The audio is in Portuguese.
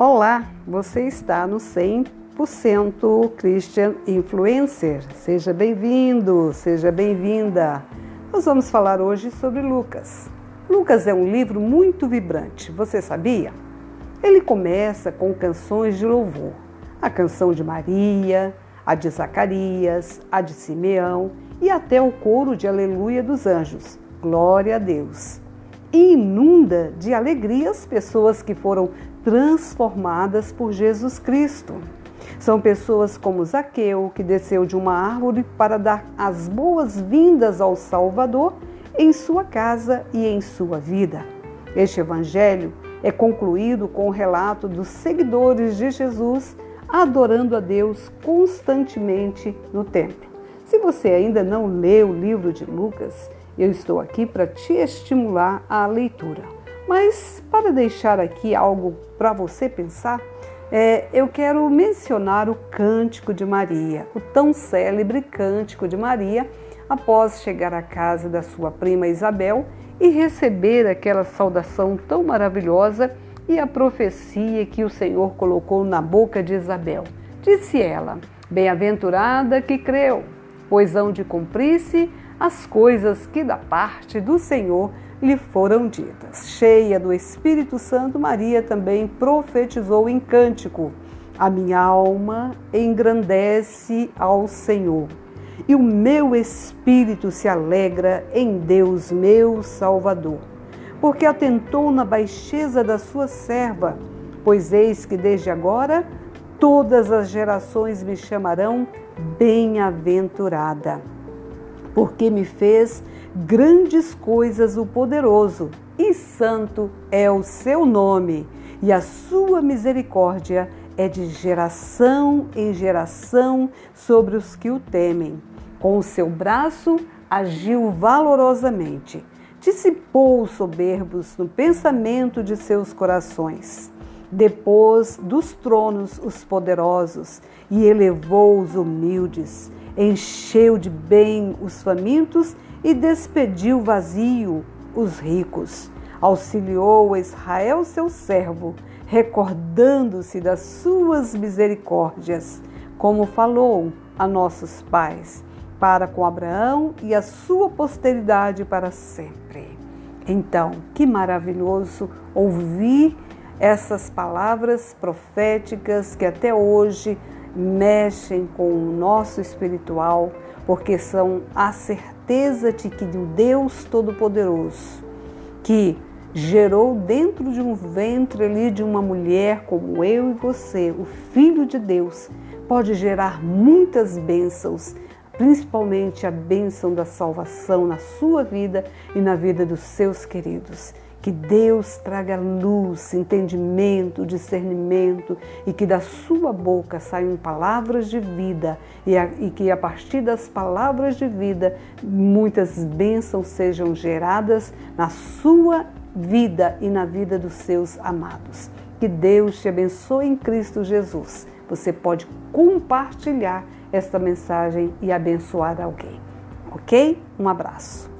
Olá, você está no 100% Christian Influencer. Seja bem-vindo, seja bem-vinda. Nós vamos falar hoje sobre Lucas. Lucas é um livro muito vibrante, você sabia? Ele começa com canções de louvor. A canção de Maria, a de Zacarias, a de Simeão e até o coro de Aleluia dos anjos. Glória a Deus inunda de alegria as pessoas que foram transformadas por Jesus Cristo. São pessoas como Zaqueu, que desceu de uma árvore para dar as boas-vindas ao Salvador em sua casa e em sua vida. Este evangelho é concluído com o relato dos seguidores de Jesus adorando a Deus constantemente no templo. Se você ainda não leu o livro de Lucas, eu estou aqui para te estimular à leitura. Mas para deixar aqui algo para você pensar, é, eu quero mencionar o Cântico de Maria, o tão célebre Cântico de Maria, após chegar à casa da sua prima Isabel e receber aquela saudação tão maravilhosa e a profecia que o Senhor colocou na boca de Isabel. Disse ela: Bem-aventurada que creu, pois hão de cumprir-se as coisas que da parte do Senhor lhe foram ditas. Cheia do Espírito Santo, Maria também profetizou em cântico: A minha alma engrandece ao Senhor, e o meu espírito se alegra em Deus, meu Salvador, porque atentou na baixeza da sua serva, pois eis que desde agora todas as gerações me chamarão bem-aventurada porque me fez grandes coisas o poderoso, e santo é o seu nome, e a sua misericórdia é de geração em geração sobre os que o temem. Com o seu braço agiu valorosamente, dissipou os soberbos no pensamento de seus corações. Depôs dos tronos os poderosos e elevou os humildes encheu de bem os famintos e despediu vazio os ricos. Auxiliou Israel, seu servo, recordando-se das suas misericórdias, como falou a nossos pais, para com Abraão e a sua posteridade para sempre. Então, que maravilhoso ouvir essas palavras proféticas que até hoje mexem com o nosso espiritual, porque são a certeza de que o Deus Todo-Poderoso, que gerou dentro de um ventre ali de uma mulher como eu e você, o Filho de Deus, pode gerar muitas bênçãos, principalmente a bênção da salvação na sua vida e na vida dos seus queridos. Que Deus traga luz, entendimento, discernimento e que da sua boca saiam palavras de vida e, a, e, que a partir das palavras de vida muitas bênçãos sejam geradas na sua vida e na vida dos seus amados. Que Deus te abençoe em Cristo Jesus. Você pode compartilhar esta mensagem e abençoar alguém. Ok? Um abraço.